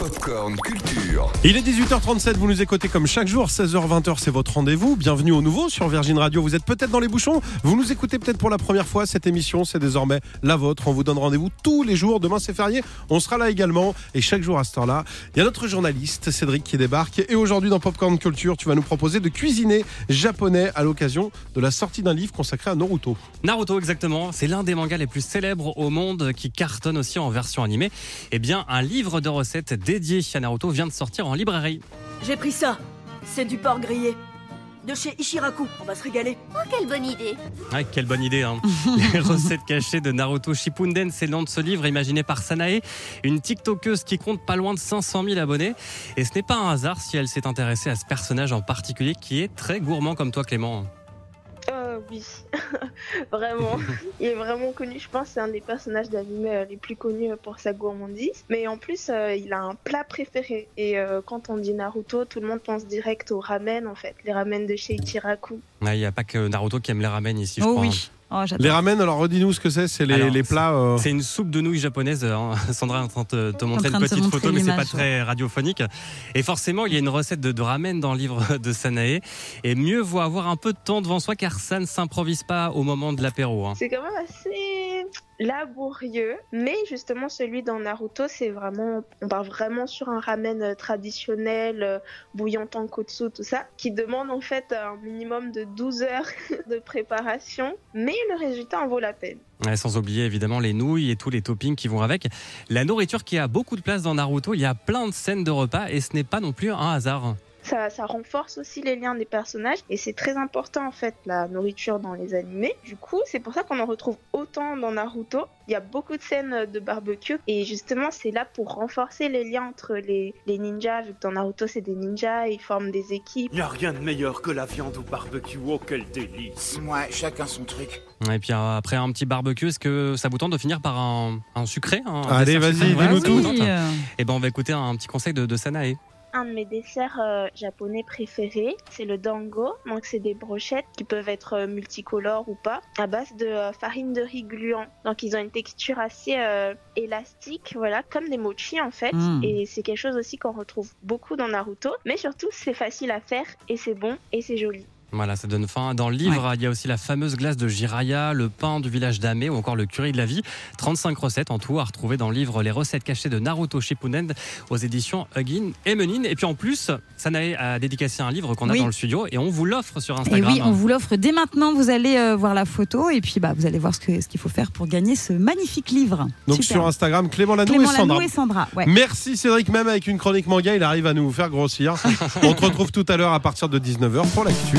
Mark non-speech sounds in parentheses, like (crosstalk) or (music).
Popcorn Culture. Il est 18h37, vous nous écoutez comme chaque jour, 16h-20h c'est votre rendez-vous. Bienvenue au nouveau sur Virgin Radio. Vous êtes peut-être dans les bouchons, vous nous écoutez peut-être pour la première fois. Cette émission, c'est désormais la vôtre. On vous donne rendez-vous tous les jours. Demain c'est férié, on sera là également. Et chaque jour à cette heure-là, il y a notre journaliste Cédric qui débarque. Et aujourd'hui dans Popcorn Culture, tu vas nous proposer de cuisiner japonais à l'occasion de la sortie d'un livre consacré à Naruto. Naruto, exactement. C'est l'un des mangas les plus célèbres au monde qui cartonne aussi en version animée. Eh bien, un livre de recettes dédié à Naruto vient de sortir en librairie. J'ai pris ça. C'est du porc grillé. De chez Ishiraku. On va se régaler. Oh, quelle bonne idée Ah, quelle bonne idée hein. (laughs) Les recettes cachées de Naruto Shippuden, c'est le nom de ce livre imaginé par Sanae, une TikTokeuse qui compte pas loin de 500 000 abonnés. Et ce n'est pas un hasard si elle s'est intéressée à ce personnage en particulier qui est très gourmand comme toi Clément. Oui, (laughs) vraiment. Il est vraiment connu, je pense, c'est un des personnages d'anime euh, les plus connus euh, pour sa gourmandise. Mais en plus, euh, il a un plat préféré. Et euh, quand on dit Naruto, tout le monde pense direct au ramen, en fait. Les ramen de chez Ichiraku. Ah, Il n'y a pas que Naruto qui aime les ramen ici, je Oh crois. hein. Oh. Les ramen, alors redis-nous ce que c'est, c'est les, plats. euh, C'est une soupe de nouilles japonaise. hein. (laughs) Sandra est en train de te, montrer une petite montrer photo, mais c'est pas très radiophonique. Et forcément, il y a une recette de, de ramen dans le livre (laughs) de Sanae. Et mieux vaut avoir un peu de temps devant soi car ça ne s'improvise pas au moment de l'apéro. hein. C'est quand même assez laborieux. Mais justement, celui dans Naruto, c'est vraiment. On part vraiment sur un ramen euh, traditionnel, euh, bouillant en kotsu, tout ça, qui demande en fait un minimum de 12 heures (laughs) de préparation. Mais le résultat en vaut la peine. Sans oublier évidemment les nouilles et tous les toppings qui vont avec. La nourriture qui a beaucoup de place dans Naruto, il y a plein de scènes de repas et ce n'est pas non plus un hasard. Ça, ça renforce aussi les liens des personnages et c'est très important en fait la nourriture dans les animés. Du coup, c'est pour ça qu'on en retrouve autant dans Naruto. Il y a beaucoup de scènes de barbecue et justement c'est là pour renforcer les liens entre les, les ninjas. Vu que dans Naruto c'est des ninjas, ils forment des équipes. Y a rien de meilleur que la viande au barbecue, oh quel délice Ouais, chacun son truc. Et puis euh, après un petit barbecue, est-ce que ça vous tente de finir par un, un sucré un Allez, vas-y, dis-nous tout. euh, Eh ben on va écouter un petit conseil de, de Sanae. Un de mes desserts euh, japonais préférés, c'est le dango. Donc c'est des brochettes qui peuvent être euh, multicolores ou pas, à base de euh, farine de riz gluant. Donc ils ont une texture assez élastique, voilà, comme des mochi en fait. Mm. Et c'est quelque chose aussi qu'on retrouve beaucoup dans Naruto. Mais surtout c'est facile à faire et c'est bon et c'est joli. Voilà, ça donne faim. Dans le livre, il y a aussi la fameuse glace de Jiraya, le pain du village d'Ame ou encore le curry de la vie. 35 recettes en tout à retrouver dans le livre Les recettes cachées de Naruto Shippuden aux éditions Huggin et Menin. Et puis en plus, Sanae a dédicacé un livre qu'on a Oui. dans le studio et on vous l'offre sur Et Instagram. oui, on vous l'offre dès maintenant. Vous allez euh, voir la photo et puis bah, vous allez voir ce que- ce qu'il faut faire pour gagner ce magnifique livre. donc Super. sur Instagram, Clément Lanou Clément et Sandra. Lanoux et Sandra. Ouais. Merci Cédric, même avec une chronique manga, il arrive à nous faire grossir. (laughs) On te retrouve tout à l'heure à partir de 19h pour l'actu.